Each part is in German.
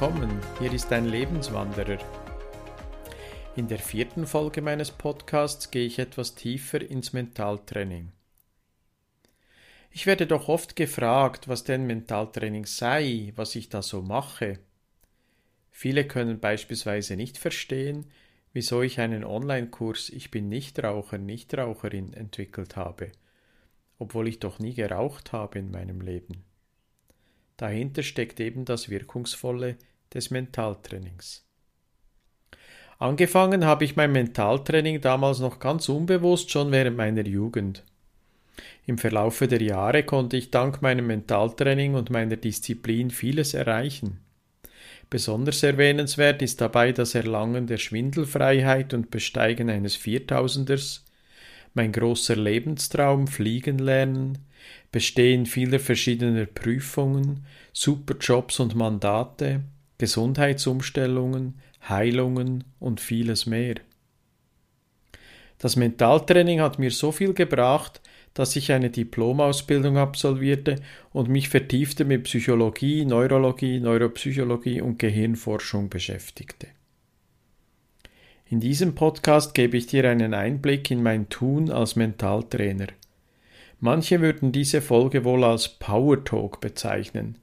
willkommen. Hier ist dein Lebenswanderer. In der vierten Folge meines Podcasts gehe ich etwas tiefer ins Mentaltraining. Ich werde doch oft gefragt, was denn Mentaltraining sei, was ich da so mache. Viele können beispielsweise nicht verstehen, wieso ich einen Online-Kurs Ich bin Nichtraucher, Nichtraucherin entwickelt habe, obwohl ich doch nie geraucht habe in meinem Leben. Dahinter steckt eben das Wirkungsvolle des Mentaltrainings. Angefangen habe ich mein Mentaltraining damals noch ganz unbewusst schon während meiner Jugend. Im Verlaufe der Jahre konnte ich dank meinem Mentaltraining und meiner Disziplin vieles erreichen. Besonders erwähnenswert ist dabei das Erlangen der Schwindelfreiheit und Besteigen eines Viertausenders, mein großer Lebenstraum Fliegen lernen, Bestehen vieler verschiedener Prüfungen, Superjobs und Mandate, Gesundheitsumstellungen, Heilungen und vieles mehr. Das Mentaltraining hat mir so viel gebracht, dass ich eine Diplomausbildung absolvierte und mich vertiefte mit Psychologie, Neurologie, Neuropsychologie und Gehirnforschung beschäftigte. In diesem Podcast gebe ich dir einen Einblick in mein Tun als Mentaltrainer. Manche würden diese Folge wohl als Power Talk bezeichnen.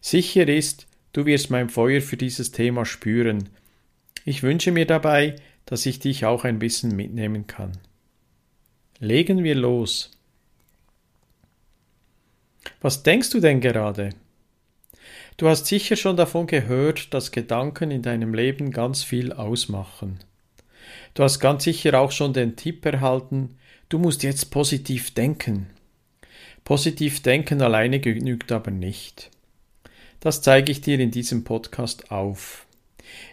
Sicher ist, du wirst mein Feuer für dieses Thema spüren. Ich wünsche mir dabei, dass ich dich auch ein bisschen mitnehmen kann. Legen wir los. Was denkst du denn gerade? Du hast sicher schon davon gehört, dass Gedanken in deinem Leben ganz viel ausmachen. Du hast ganz sicher auch schon den Tipp erhalten, du musst jetzt positiv denken. Positiv denken alleine genügt aber nicht. Das zeige ich dir in diesem Podcast auf.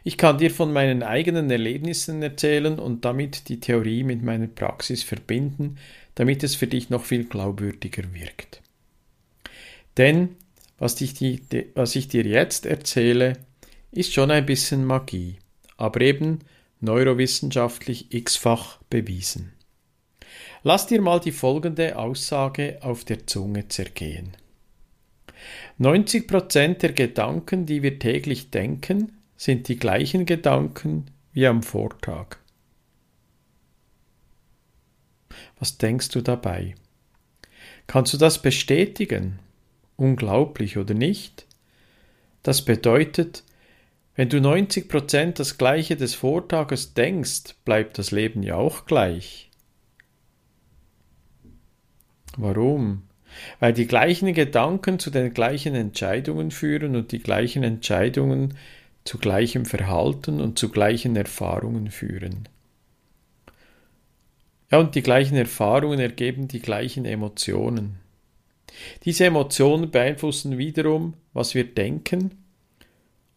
Ich kann dir von meinen eigenen Erlebnissen erzählen und damit die Theorie mit meiner Praxis verbinden, damit es für dich noch viel glaubwürdiger wirkt. Denn was ich, die, was ich dir jetzt erzähle, ist schon ein bisschen Magie, aber eben neurowissenschaftlich x-fach bewiesen. Lass dir mal die folgende Aussage auf der Zunge zergehen. 90% der Gedanken, die wir täglich denken, sind die gleichen Gedanken wie am Vortag. Was denkst du dabei? Kannst du das bestätigen? Unglaublich oder nicht? Das bedeutet, wenn du 90% das gleiche des Vortages denkst, bleibt das Leben ja auch gleich. Warum? Weil die gleichen Gedanken zu den gleichen Entscheidungen führen und die gleichen Entscheidungen zu gleichem Verhalten und zu gleichen Erfahrungen führen. Ja, und die gleichen Erfahrungen ergeben die gleichen Emotionen. Diese Emotionen beeinflussen wiederum, was wir denken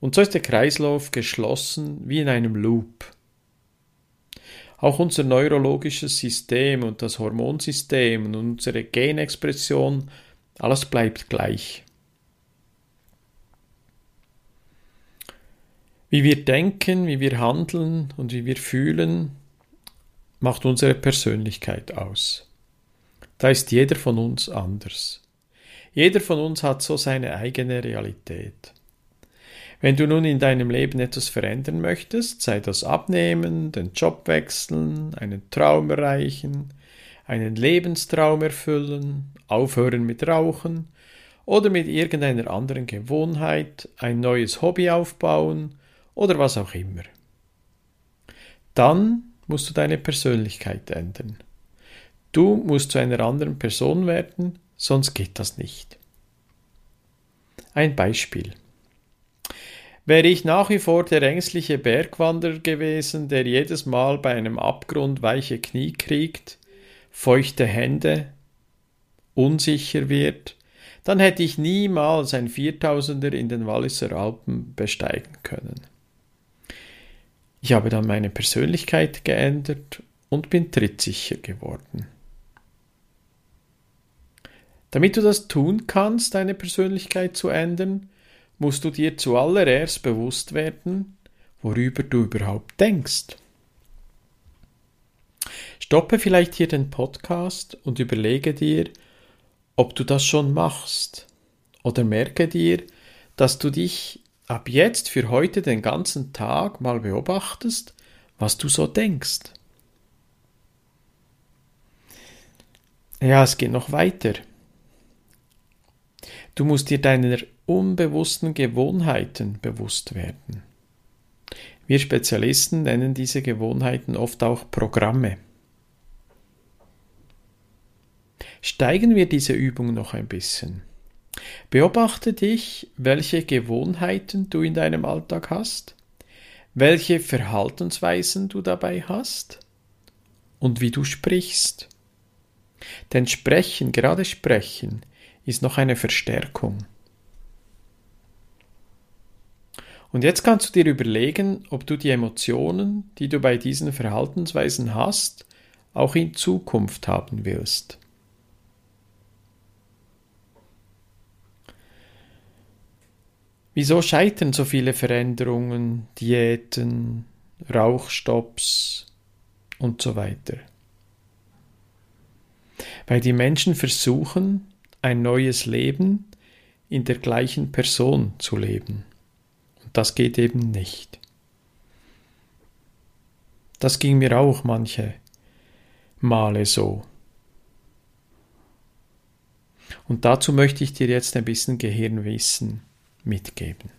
und so ist der Kreislauf geschlossen wie in einem Loop. Auch unser neurologisches System und das Hormonsystem und unsere Genexpression, alles bleibt gleich. Wie wir denken, wie wir handeln und wie wir fühlen, macht unsere Persönlichkeit aus. Da ist jeder von uns anders. Jeder von uns hat so seine eigene Realität. Wenn du nun in deinem Leben etwas verändern möchtest, sei das abnehmen, den Job wechseln, einen Traum erreichen, einen Lebenstraum erfüllen, aufhören mit Rauchen oder mit irgendeiner anderen Gewohnheit, ein neues Hobby aufbauen oder was auch immer. Dann musst du deine Persönlichkeit ändern. Du musst zu einer anderen Person werden, sonst geht das nicht. Ein Beispiel. Wäre ich nach wie vor der ängstliche Bergwanderer gewesen, der jedes Mal bei einem Abgrund weiche Knie kriegt, feuchte Hände, unsicher wird, dann hätte ich niemals ein Viertausender in den Walliser Alpen besteigen können. Ich habe dann meine Persönlichkeit geändert und bin trittsicher geworden. Damit du das tun kannst, deine Persönlichkeit zu ändern, musst du dir zuallererst bewusst werden, worüber du überhaupt denkst. Stoppe vielleicht hier den Podcast und überlege dir, ob du das schon machst. Oder merke dir, dass du dich ab jetzt für heute den ganzen Tag mal beobachtest, was du so denkst. Ja, es geht noch weiter. Du musst dir deiner unbewussten Gewohnheiten bewusst werden. Wir Spezialisten nennen diese Gewohnheiten oft auch Programme. Steigen wir diese Übung noch ein bisschen. Beobachte dich, welche Gewohnheiten du in deinem Alltag hast, welche Verhaltensweisen du dabei hast und wie du sprichst. Denn Sprechen, gerade Sprechen, ist noch eine Verstärkung. Und jetzt kannst du dir überlegen, ob du die Emotionen, die du bei diesen Verhaltensweisen hast, auch in Zukunft haben willst. Wieso scheitern so viele Veränderungen, Diäten, Rauchstopps und so weiter? Weil die Menschen versuchen, ein neues Leben in der gleichen Person zu leben. Und das geht eben nicht. Das ging mir auch manche Male so. Und dazu möchte ich dir jetzt ein bisschen Gehirnwissen mitgeben.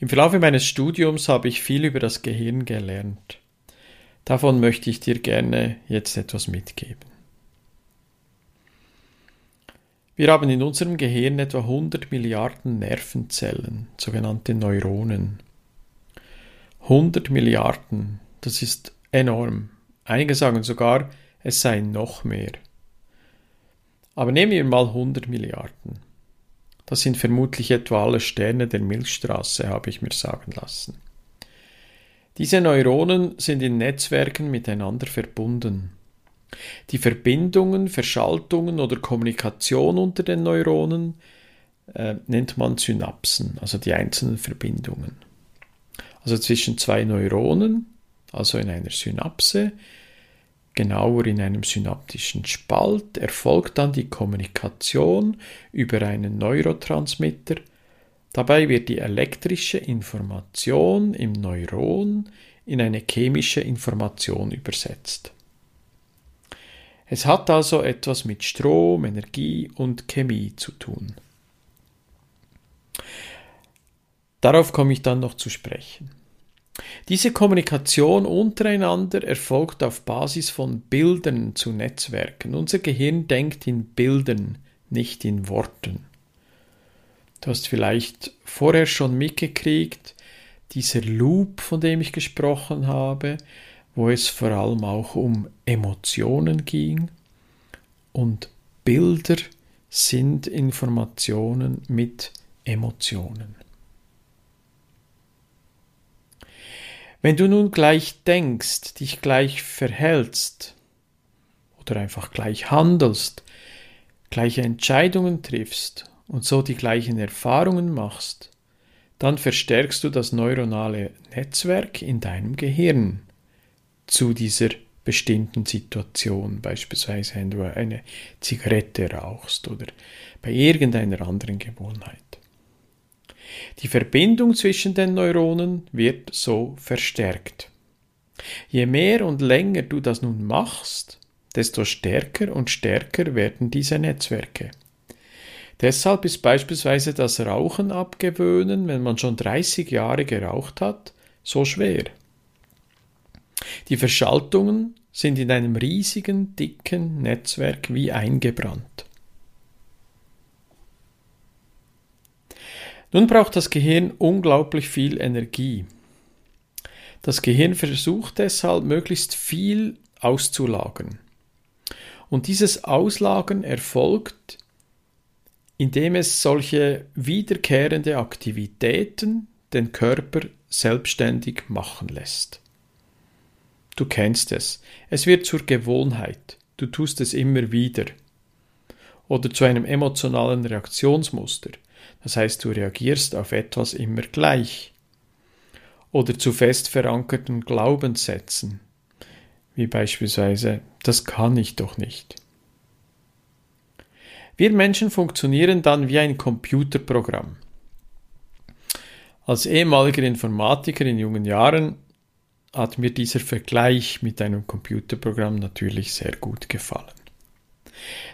Im Verlauf meines Studiums habe ich viel über das Gehirn gelernt. Davon möchte ich dir gerne jetzt etwas mitgeben. Wir haben in unserem Gehirn etwa 100 Milliarden Nervenzellen, sogenannte Neuronen. 100 Milliarden, das ist enorm. Einige sagen sogar, es seien noch mehr. Aber nehmen wir mal 100 Milliarden. Das sind vermutlich etwa alle Sterne der Milchstraße, habe ich mir sagen lassen. Diese Neuronen sind in Netzwerken miteinander verbunden. Die Verbindungen, Verschaltungen oder Kommunikation unter den Neuronen äh, nennt man Synapsen, also die einzelnen Verbindungen. Also zwischen zwei Neuronen, also in einer Synapse, genauer in einem synaptischen Spalt, erfolgt dann die Kommunikation über einen Neurotransmitter. Dabei wird die elektrische Information im Neuron in eine chemische Information übersetzt. Es hat also etwas mit Strom, Energie und Chemie zu tun. Darauf komme ich dann noch zu sprechen. Diese Kommunikation untereinander erfolgt auf Basis von Bildern zu Netzwerken. Unser Gehirn denkt in Bildern, nicht in Worten. Du hast vielleicht vorher schon mitgekriegt, dieser Loop, von dem ich gesprochen habe, wo es vor allem auch um Emotionen ging und Bilder sind Informationen mit Emotionen. Wenn du nun gleich denkst, dich gleich verhältst oder einfach gleich handelst, gleiche Entscheidungen triffst und so die gleichen Erfahrungen machst, dann verstärkst du das neuronale Netzwerk in deinem Gehirn zu dieser bestimmten Situation, beispielsweise wenn du eine Zigarette rauchst oder bei irgendeiner anderen Gewohnheit. Die Verbindung zwischen den Neuronen wird so verstärkt. Je mehr und länger du das nun machst, desto stärker und stärker werden diese Netzwerke. Deshalb ist beispielsweise das Rauchen abgewöhnen, wenn man schon 30 Jahre geraucht hat, so schwer. Die Verschaltungen sind in einem riesigen, dicken Netzwerk wie eingebrannt. Nun braucht das Gehirn unglaublich viel Energie. Das Gehirn versucht deshalb möglichst viel auszulagern. Und dieses Auslagern erfolgt, indem es solche wiederkehrende Aktivitäten den Körper selbstständig machen lässt. Du kennst es. Es wird zur Gewohnheit. Du tust es immer wieder. Oder zu einem emotionalen Reaktionsmuster. Das heißt, du reagierst auf etwas immer gleich. Oder zu fest verankerten Glaubenssätzen, wie beispielsweise, das kann ich doch nicht. Wir Menschen funktionieren dann wie ein Computerprogramm. Als ehemaliger Informatiker in jungen Jahren hat mir dieser Vergleich mit einem Computerprogramm natürlich sehr gut gefallen.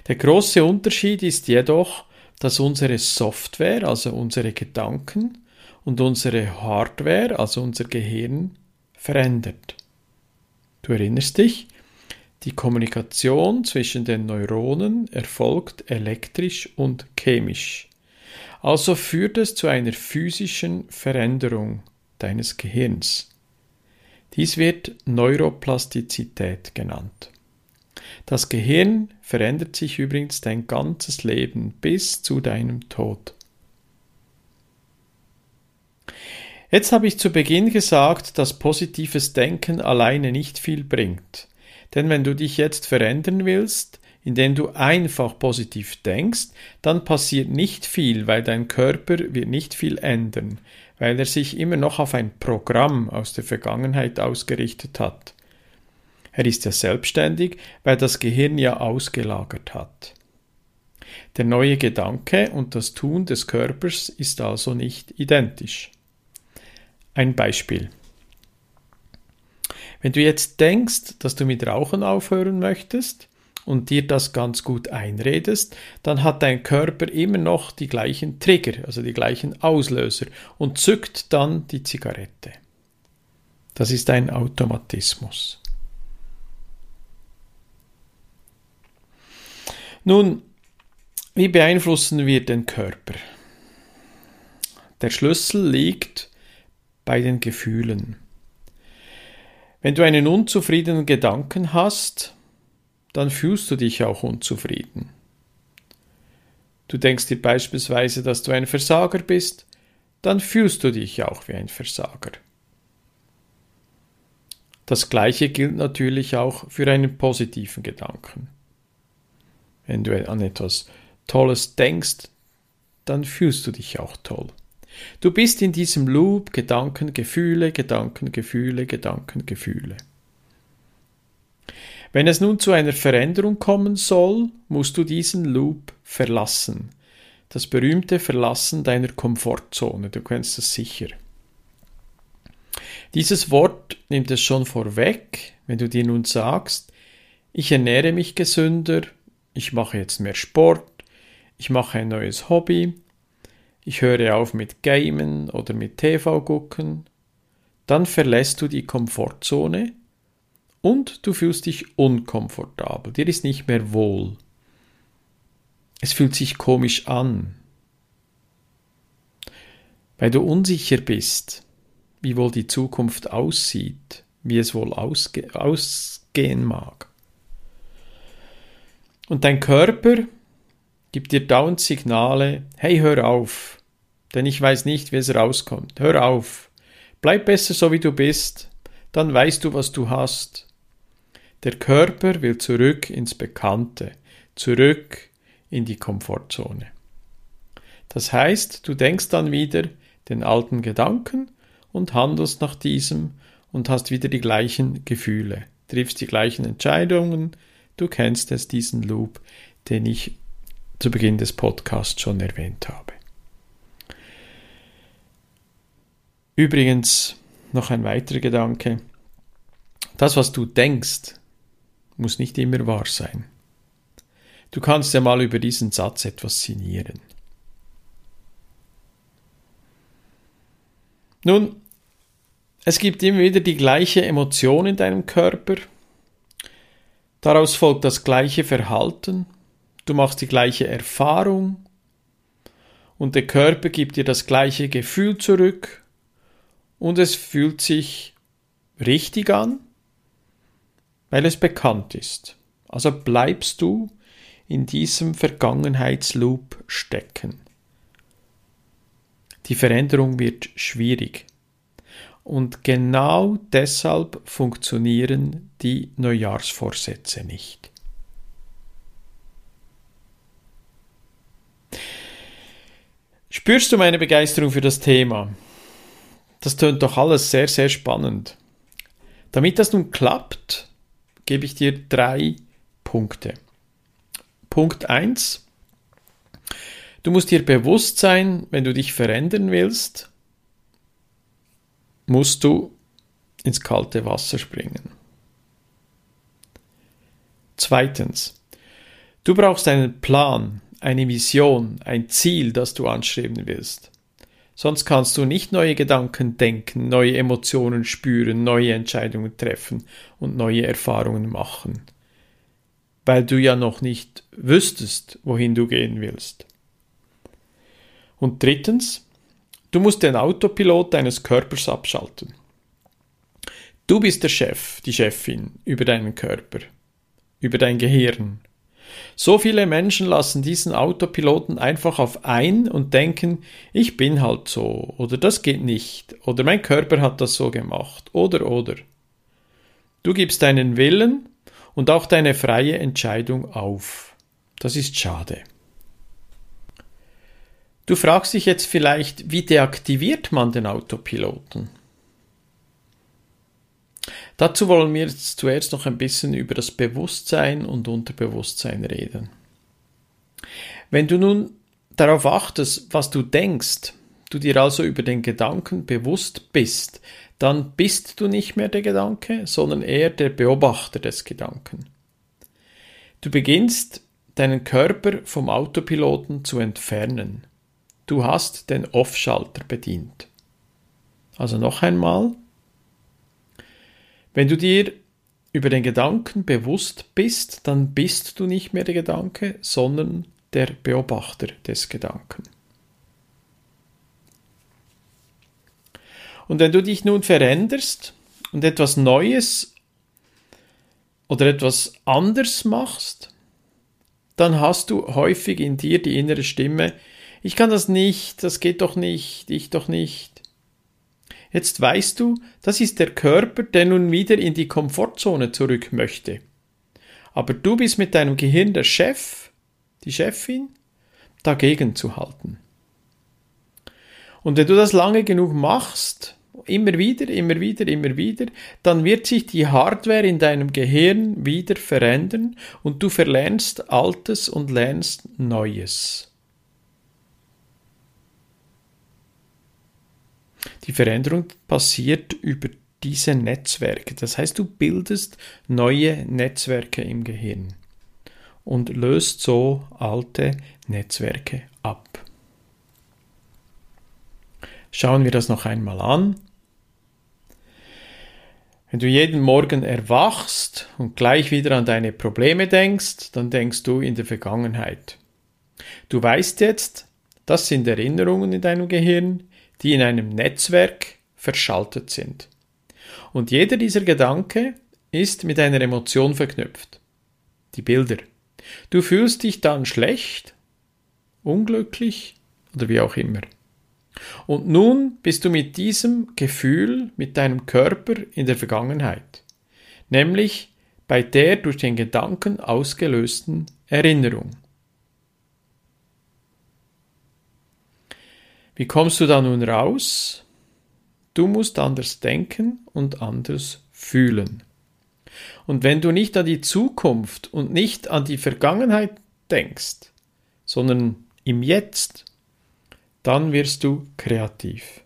Der große Unterschied ist jedoch, dass unsere Software, also unsere Gedanken, und unsere Hardware, also unser Gehirn, verändert. Du erinnerst dich, die Kommunikation zwischen den Neuronen erfolgt elektrisch und chemisch. Also führt es zu einer physischen Veränderung deines Gehirns. Dies wird Neuroplastizität genannt. Das Gehirn verändert sich übrigens dein ganzes Leben bis zu deinem Tod. Jetzt habe ich zu Beginn gesagt, dass positives Denken alleine nicht viel bringt. Denn wenn du dich jetzt verändern willst, indem du einfach positiv denkst, dann passiert nicht viel, weil dein Körper wird nicht viel ändern, weil er sich immer noch auf ein Programm aus der Vergangenheit ausgerichtet hat. Er ist ja selbstständig, weil das Gehirn ja ausgelagert hat. Der neue Gedanke und das Tun des Körpers ist also nicht identisch. Ein Beispiel. Wenn du jetzt denkst, dass du mit Rauchen aufhören möchtest und dir das ganz gut einredest, dann hat dein Körper immer noch die gleichen Trigger, also die gleichen Auslöser und zückt dann die Zigarette. Das ist ein Automatismus. Nun, wie beeinflussen wir den Körper? Der Schlüssel liegt bei den Gefühlen. Wenn du einen unzufriedenen Gedanken hast, dann fühlst du dich auch unzufrieden. Du denkst dir beispielsweise, dass du ein Versager bist, dann fühlst du dich auch wie ein Versager. Das gleiche gilt natürlich auch für einen positiven Gedanken. Wenn du an etwas Tolles denkst, dann fühlst du dich auch toll. Du bist in diesem Loop Gedanken, Gefühle, Gedanken, Gefühle, Gedanken, Gefühle. Wenn es nun zu einer Veränderung kommen soll, musst du diesen Loop verlassen. Das berühmte Verlassen deiner Komfortzone, du kennst das sicher. Dieses Wort nimmt es schon vorweg, wenn du dir nun sagst, ich ernähre mich gesünder, ich mache jetzt mehr Sport, ich mache ein neues Hobby, ich höre auf mit Gamen oder mit TV gucken, dann verlässt du die Komfortzone und du fühlst dich unkomfortabel, dir ist nicht mehr wohl. Es fühlt sich komisch an, weil du unsicher bist, wie wohl die Zukunft aussieht, wie es wohl ausge ausgehen mag. Und dein Körper gibt dir dauernd Signale, hey, hör auf, denn ich weiß nicht, wie es rauskommt. Hör auf. Bleib besser so, wie du bist, dann weißt du, was du hast. Der Körper will zurück ins Bekannte, zurück in die Komfortzone. Das heißt, du denkst dann wieder den alten Gedanken und handelst nach diesem und hast wieder die gleichen Gefühle, triffst die gleichen Entscheidungen, du kennst es, diesen Loop, den ich zu Beginn des Podcasts schon erwähnt habe. Übrigens noch ein weiterer Gedanke. Das, was du denkst, muss nicht immer wahr sein. Du kannst ja mal über diesen Satz etwas sinnieren. Nun, es gibt immer wieder die gleiche Emotion in deinem Körper. Daraus folgt das gleiche Verhalten. Du machst die gleiche Erfahrung. Und der Körper gibt dir das gleiche Gefühl zurück und es fühlt sich richtig an, weil es bekannt ist. Also bleibst du in diesem Vergangenheitsloop stecken. Die Veränderung wird schwierig. Und genau deshalb funktionieren die Neujahrsvorsätze nicht. Spürst du meine Begeisterung für das Thema? Das tönt doch alles sehr, sehr spannend. Damit das nun klappt, gebe ich dir drei Punkte. Punkt 1. Du musst dir bewusst sein, wenn du dich verändern willst, musst du ins kalte Wasser springen. Zweitens, du brauchst einen Plan, eine Vision, ein Ziel, das du anstreben willst. Sonst kannst du nicht neue Gedanken denken, neue Emotionen spüren, neue Entscheidungen treffen und neue Erfahrungen machen, weil du ja noch nicht wüsstest, wohin du gehen willst. Und drittens, du musst den Autopilot deines Körpers abschalten. Du bist der Chef, die Chefin über deinen Körper, über dein Gehirn, so viele Menschen lassen diesen Autopiloten einfach auf ein und denken, ich bin halt so, oder das geht nicht, oder mein Körper hat das so gemacht, oder, oder. Du gibst deinen Willen und auch deine freie Entscheidung auf. Das ist schade. Du fragst dich jetzt vielleicht, wie deaktiviert man den Autopiloten? Dazu wollen wir jetzt zuerst noch ein bisschen über das Bewusstsein und Unterbewusstsein reden. Wenn du nun darauf achtest, was du denkst, du dir also über den Gedanken bewusst bist, dann bist du nicht mehr der Gedanke, sondern eher der Beobachter des Gedanken. Du beginnst deinen Körper vom Autopiloten zu entfernen. Du hast den Off-Schalter bedient. Also noch einmal, wenn du dir über den Gedanken bewusst bist, dann bist du nicht mehr der Gedanke, sondern der Beobachter des Gedanken. Und wenn du dich nun veränderst und etwas Neues oder etwas anders machst, dann hast du häufig in dir die innere Stimme, ich kann das nicht, das geht doch nicht, ich doch nicht. Jetzt weißt du, das ist der Körper, der nun wieder in die Komfortzone zurück möchte. Aber du bist mit deinem Gehirn der Chef, die Chefin, dagegen zu halten. Und wenn du das lange genug machst, immer wieder, immer wieder, immer wieder, dann wird sich die Hardware in deinem Gehirn wieder verändern und du verlernst Altes und lernst Neues. Die Veränderung passiert über diese Netzwerke. Das heißt, du bildest neue Netzwerke im Gehirn und löst so alte Netzwerke ab. Schauen wir das noch einmal an. Wenn du jeden Morgen erwachst und gleich wieder an deine Probleme denkst, dann denkst du in der Vergangenheit. Du weißt jetzt, das sind Erinnerungen in deinem Gehirn, die in einem Netzwerk verschaltet sind. Und jeder dieser Gedanke ist mit einer Emotion verknüpft. Die Bilder. Du fühlst dich dann schlecht, unglücklich oder wie auch immer. Und nun bist du mit diesem Gefühl, mit deinem Körper in der Vergangenheit, nämlich bei der durch den Gedanken ausgelösten Erinnerung. Wie kommst du da nun raus? Du musst anders denken und anders fühlen. Und wenn du nicht an die Zukunft und nicht an die Vergangenheit denkst, sondern im Jetzt, dann wirst du kreativ.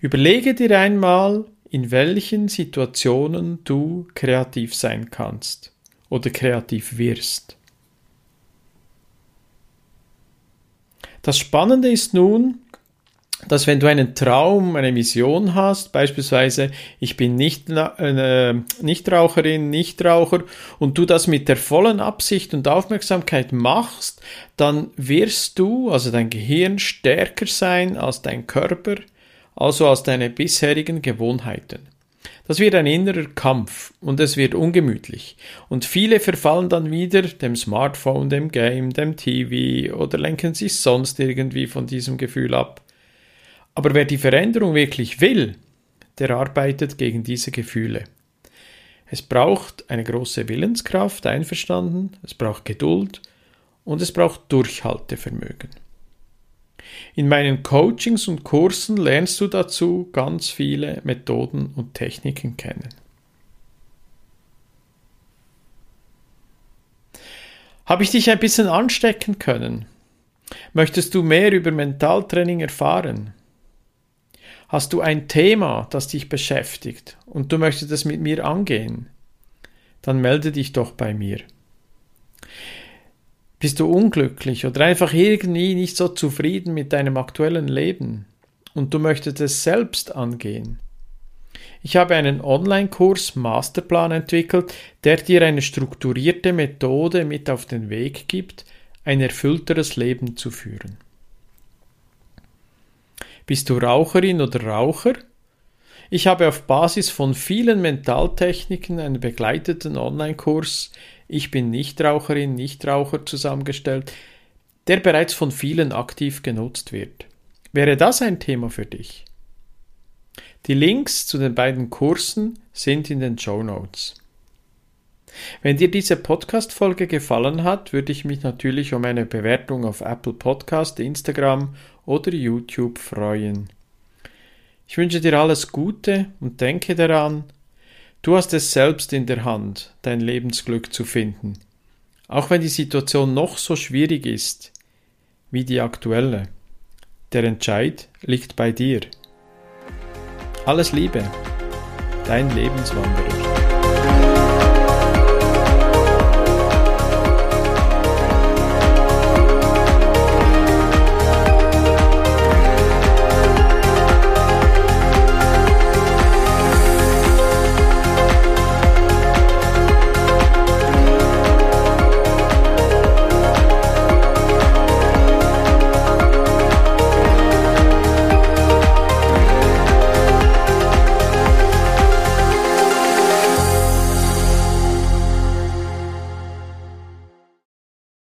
Überlege dir einmal, in welchen Situationen du kreativ sein kannst oder kreativ wirst. Das Spannende ist nun, dass wenn du einen Traum, eine Vision hast, beispielsweise ich bin nicht äh, Nichtraucherin, Nichtraucher und du das mit der vollen Absicht und Aufmerksamkeit machst, dann wirst du, also dein Gehirn, stärker sein als dein Körper, also als deine bisherigen Gewohnheiten. Das wird ein innerer Kampf und es wird ungemütlich. Und viele verfallen dann wieder dem Smartphone, dem Game, dem TV oder lenken sich sonst irgendwie von diesem Gefühl ab. Aber wer die Veränderung wirklich will, der arbeitet gegen diese Gefühle. Es braucht eine große Willenskraft, einverstanden, es braucht Geduld und es braucht Durchhaltevermögen. In meinen Coachings und Kursen lernst du dazu ganz viele Methoden und Techniken kennen. Habe ich dich ein bisschen anstecken können? Möchtest du mehr über Mentaltraining erfahren? Hast du ein Thema, das dich beschäftigt und du möchtest es mit mir angehen? Dann melde dich doch bei mir. Bist du unglücklich oder einfach irgendwie nicht so zufrieden mit deinem aktuellen Leben und du möchtest es selbst angehen? Ich habe einen Online-Kurs Masterplan entwickelt, der dir eine strukturierte Methode mit auf den Weg gibt, ein erfüllteres Leben zu führen. Bist du Raucherin oder Raucher? Ich habe auf Basis von vielen Mentaltechniken einen begleiteten Online-Kurs Ich bin Nichtraucherin, Nichtraucher zusammengestellt, der bereits von vielen aktiv genutzt wird. Wäre das ein Thema für dich? Die Links zu den beiden Kursen sind in den Show Notes. Wenn dir diese Podcast-Folge gefallen hat, würde ich mich natürlich um eine Bewertung auf Apple Podcast, Instagram oder YouTube freuen. Ich wünsche dir alles Gute und denke daran, du hast es selbst in der Hand, dein Lebensglück zu finden, auch wenn die Situation noch so schwierig ist wie die aktuelle. Der Entscheid liegt bei dir. Alles Liebe, dein Lebenswanderer.